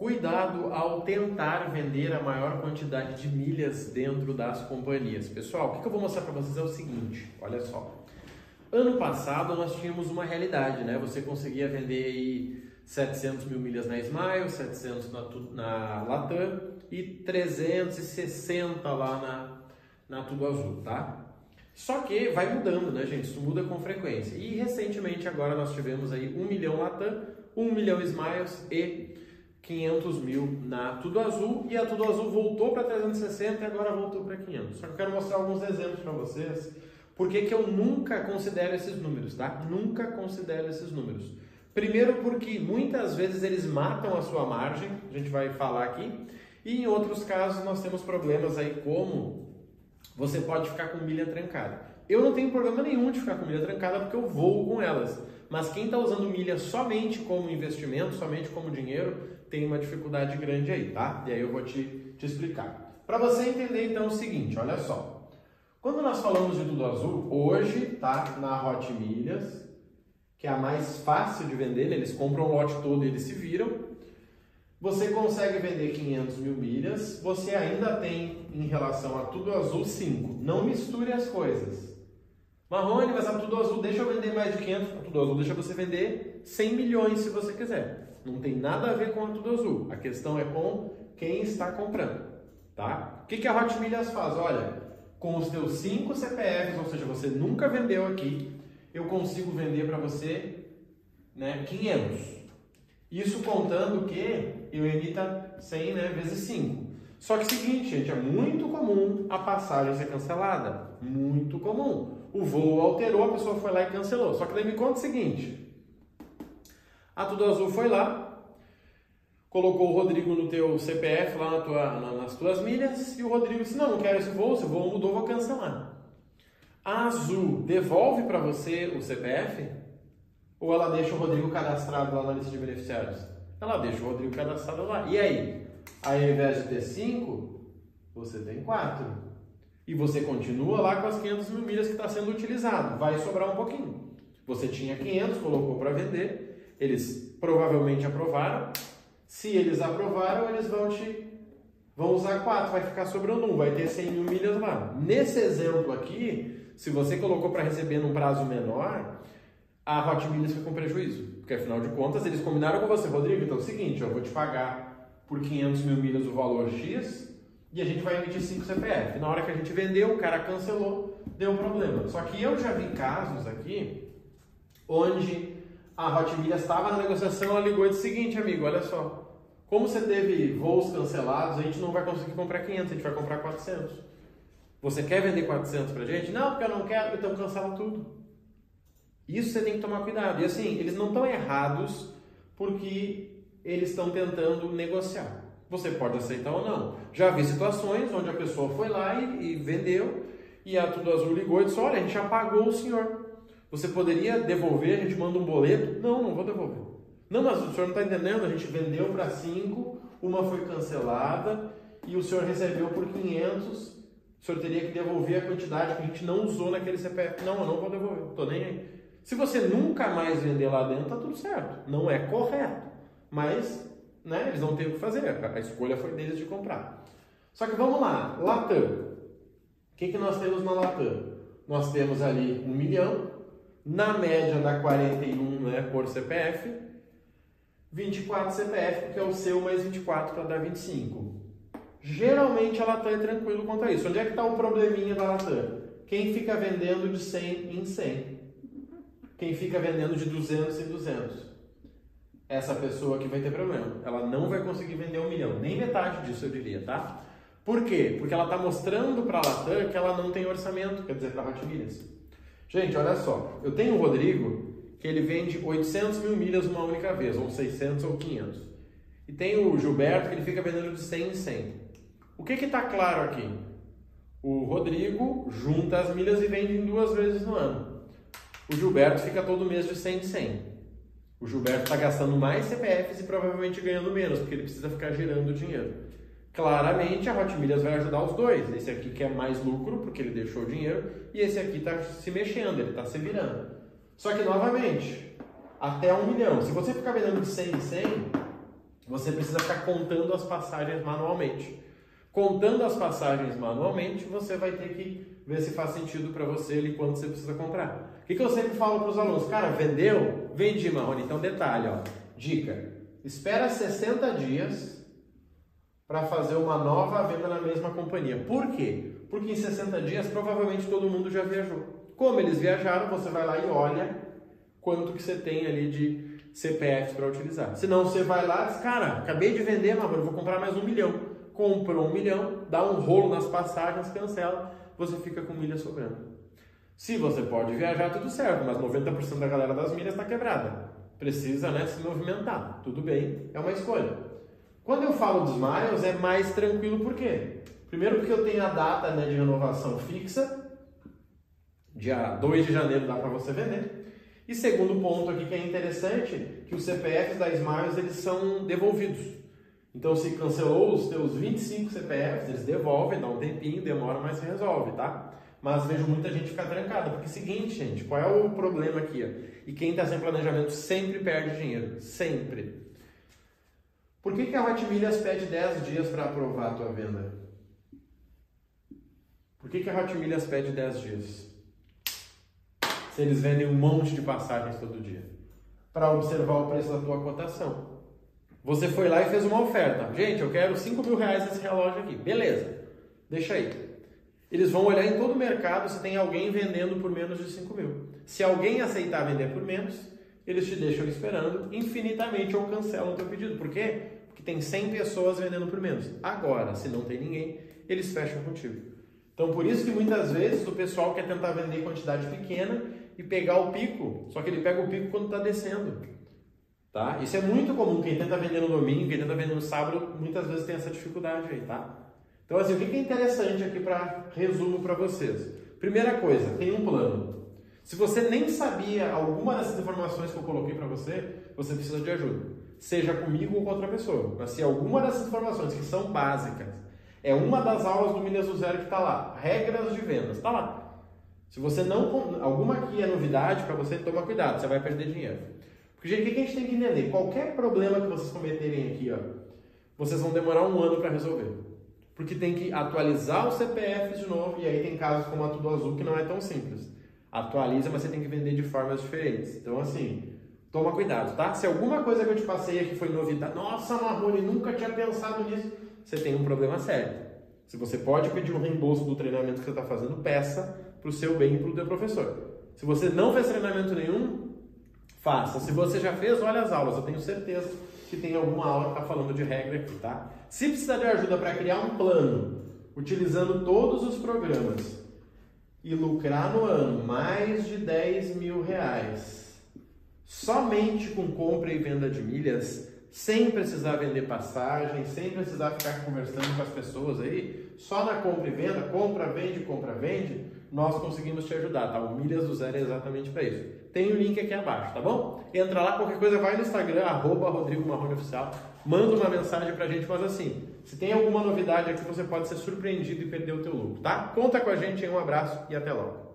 Cuidado ao tentar vender a maior quantidade de milhas dentro das companhias. Pessoal, o que eu vou mostrar para vocês é o seguinte, olha só. Ano passado nós tínhamos uma realidade, né? Você conseguia vender aí 700 mil milhas na Smile, 700 na, na Latam e 360 lá na, na Tudo Azul, tá? Só que vai mudando, né, gente? Isso muda com frequência. E recentemente agora nós tivemos aí 1 milhão Latam, 1 milhão Smiles e 500 mil na Tudo Azul e a Tudo Azul voltou para 360 e agora voltou para 500. Só que eu quero mostrar alguns exemplos para vocês. Porque que eu nunca considero esses números, tá? Nunca considero esses números. Primeiro porque muitas vezes eles matam a sua margem, a gente vai falar aqui, e em outros casos nós temos problemas aí como você pode ficar com milha trancada. Eu não tenho problema nenhum de ficar com milha trancada porque eu vou com elas. Mas quem está usando milha somente como investimento, somente como dinheiro, tem uma dificuldade grande aí, tá? E aí eu vou te, te explicar. Para você entender então o seguinte, olha só. Quando nós falamos de tudo azul, hoje tá na Hot Milhas, que é a mais fácil de vender, né? eles compram o lote todo e eles se viram. Você consegue vender 500 mil milhas, você ainda tem em relação a tudo azul 5. Não misture as coisas. Marrone, mas a tudo azul deixa eu vender mais de 500, a tudo azul deixa você vender 100 milhões se você quiser. Não tem nada a ver com a tudo azul. A questão é com quem está comprando, tá? O que, que a Hot Milhas faz? Olha, com os teus 5 CPFs, ou seja, você nunca vendeu aqui, eu consigo vender para você né, 500. Isso contando que eu emita 100 né, vezes 5. Só que é seguinte, gente, é muito comum a passagem ser cancelada. Muito comum. O voo alterou, a pessoa foi lá e cancelou. Só que daí me conta o seguinte. A Tudo Azul foi lá, colocou o Rodrigo no teu CPF, lá na tua, na, nas tuas milhas, e o Rodrigo disse, não, não quero esse voo, se o voo mudou, vou cancelar. A Azul devolve para você o CPF? Ou ela deixa o Rodrigo cadastrado lá na lista de beneficiários? Ela deixa o Rodrigo cadastrado lá. E aí? Aí, ao invés de ter 5, você tem 4. E você continua lá com as 500 mil milhas que está sendo utilizado. Vai sobrar um pouquinho. Você tinha 500, colocou para vender. Eles provavelmente aprovaram. Se eles aprovaram, eles vão te vão usar 4, vai ficar sobrando 1, vai ter 100 mil milhas lá. Nesse exemplo aqui, se você colocou para receber num prazo menor, a Hot Milhas fica com prejuízo. Porque afinal de contas, eles combinaram com você, Rodrigo, então é o seguinte, eu vou te pagar por 500 mil milhas o valor X e a gente vai emitir 5 CPF. Na hora que a gente vendeu, o cara cancelou, deu um problema. Só que eu já vi casos aqui onde a Hot Milhas estava na negociação, ela ligou e disse o seguinte, amigo, olha só, como você teve voos cancelados, a gente não vai conseguir comprar 500, a gente vai comprar 400. Você quer vender 400 pra gente? Não, porque eu não quero, então cancela tudo. Isso você tem que tomar cuidado. E assim, eles não estão errados porque eles estão tentando negociar. Você pode aceitar ou não. Já vi situações onde a pessoa foi lá e, e vendeu e a Tudo Azul ligou e disse: Olha, a gente já pagou o senhor. Você poderia devolver? A gente manda um boleto? Não, não vou devolver. Não, mas o senhor não está entendendo. A gente vendeu para 5, uma foi cancelada e o senhor recebeu por 500 o senhor teria que devolver a quantidade que a gente não usou naquele CPF. Não, eu não vou devolver, estou nem aí. Se você nunca mais vender lá dentro, tá tudo certo. Não é correto. Mas, né, eles não têm o que fazer. A escolha foi deles de comprar. Só que vamos lá, Latam. O que, que nós temos na Latam? Nós temos ali um milhão, na média dá 41 né, por CPF, 24 CPF, porque é o seu mais 24 para dar 25. Geralmente a Latam é tranquilo quanto a isso. Onde é que está o probleminha da Latam? Quem fica vendendo de 100 em 100. Quem fica vendendo de 200 em 200. Essa pessoa aqui vai ter problema. Ela não vai conseguir vender um milhão. Nem metade disso eu diria, tá? Por quê? Porque ela está mostrando para a Latam que ela não tem orçamento, quer dizer, para a Milhas. Gente, olha só. Eu tenho o Rodrigo que ele vende 800 mil milhas uma única vez, ou 600 ou 500. E tem o Gilberto que ele fica vendendo de 100 em 100. O que está claro aqui? O Rodrigo junta as milhas e vende em duas vezes no ano. O Gilberto fica todo mês de 100 em 100. O Gilberto está gastando mais CPFs e provavelmente ganhando menos, porque ele precisa ficar gerando dinheiro. Claramente a Hot Milhas vai ajudar os dois. Esse aqui quer mais lucro, porque ele deixou o dinheiro, e esse aqui está se mexendo, ele está se virando. Só que, novamente, até um milhão. Se você ficar vendendo de 100 em 100, você precisa ficar contando as passagens manualmente. Contando as passagens manualmente, você vai ter que ver se faz sentido para você ali quando você precisa comprar. O que, que eu sempre falo para os alunos? Cara, vendeu? Vendi, Marrone. Então, detalhe, ó. Dica. Espera 60 dias para fazer uma nova venda na mesma companhia. Por quê? Porque em 60 dias provavelmente todo mundo já viajou. Como eles viajaram, você vai lá e olha quanto que você tem ali de CPFs para utilizar. Senão você vai lá e diz, cara, acabei de vender, Marrone, vou comprar mais um milhão. Comprou um milhão, dá um rolo nas passagens, cancela você fica com milha sobrando. Se você pode viajar, tudo certo, mas 90% da galera das milhas está quebrada. Precisa né, se movimentar. Tudo bem, é uma escolha. Quando eu falo dos miles, é mais tranquilo por quê? Primeiro porque eu tenho a data né, de renovação fixa, dia 2 de janeiro dá para você vender. E segundo ponto aqui que é interessante, que os CPFs da Smiles eles são devolvidos. Então, se cancelou os teus 25 CPFs, eles devolvem, dá um tempinho, demora, mas se resolve, tá? Mas vejo muita gente ficar trancada, porque é o seguinte, gente, qual é o problema aqui? Ó? E quem está sem planejamento sempre perde dinheiro, sempre. Por que, que a Hotmilhas pede 10 dias para aprovar a tua venda? Por que, que a Hotmilhas pede 10 dias? Se eles vendem um monte de passagens todo dia. Para observar o preço da tua cotação. Você foi lá e fez uma oferta. Gente, eu quero 5 mil reais nesse relógio aqui. Beleza, deixa aí. Eles vão olhar em todo o mercado se tem alguém vendendo por menos de 5 mil. Se alguém aceitar vender por menos, eles te deixam esperando infinitamente ou cancelam o teu pedido. Por quê? Porque tem 100 pessoas vendendo por menos. Agora, se não tem ninguém, eles fecham contigo. Então, por isso que muitas vezes o pessoal quer tentar vender quantidade pequena e pegar o pico, só que ele pega o pico quando está descendo. Tá? Isso é muito comum. Quem tenta vender no domingo, quem tenta vender no sábado, muitas vezes tem essa dificuldade aí, tá? Então, assim, o que é interessante aqui para resumo para vocês? Primeira coisa, tem um plano. Se você nem sabia alguma dessas informações que eu coloquei para você, você precisa de ajuda. Seja comigo ou com outra pessoa. Mas se alguma dessas informações que são básicas é uma das aulas do Milhas do Zero que está lá, regras de vendas, está lá. Se você não alguma aqui é novidade para você, toma cuidado, você vai perder dinheiro. Porque, gente, o que a gente tem que entender? Qualquer problema que vocês cometerem aqui, ó, vocês vão demorar um ano para resolver. Porque tem que atualizar o CPF de novo, e aí tem casos como a Tudo Azul que não é tão simples. Atualiza, mas você tem que vender de formas diferentes. Então, assim, toma cuidado, tá? Se alguma coisa que eu te passei aqui foi novidade, nossa, Marrone, nunca tinha pensado nisso, você tem um problema sério. Se você pode pedir um reembolso do treinamento que você está fazendo, peça para o seu bem e para o teu professor. Se você não fez treinamento nenhum, Faça. Se você já fez, olha as aulas. Eu tenho certeza que tem alguma aula que está falando de regra aqui, tá? Se precisar de ajuda para criar um plano, utilizando todos os programas e lucrar no ano mais de 10 mil reais, somente com compra e venda de milhas, sem precisar vender passagem, sem precisar ficar conversando com as pessoas aí, só na compra e venda, compra, vende, compra, vende, nós conseguimos te ajudar, tá? O Milhas do Zero é exatamente para isso. Tem o link aqui abaixo, tá bom? Entra lá, qualquer coisa, vai no Instagram, arroba Rodrigo Marrone Oficial, manda uma mensagem pra gente, mas assim, se tem alguma novidade aqui, você pode ser surpreendido e perder o teu lucro, tá? Conta com a gente, um abraço e até logo.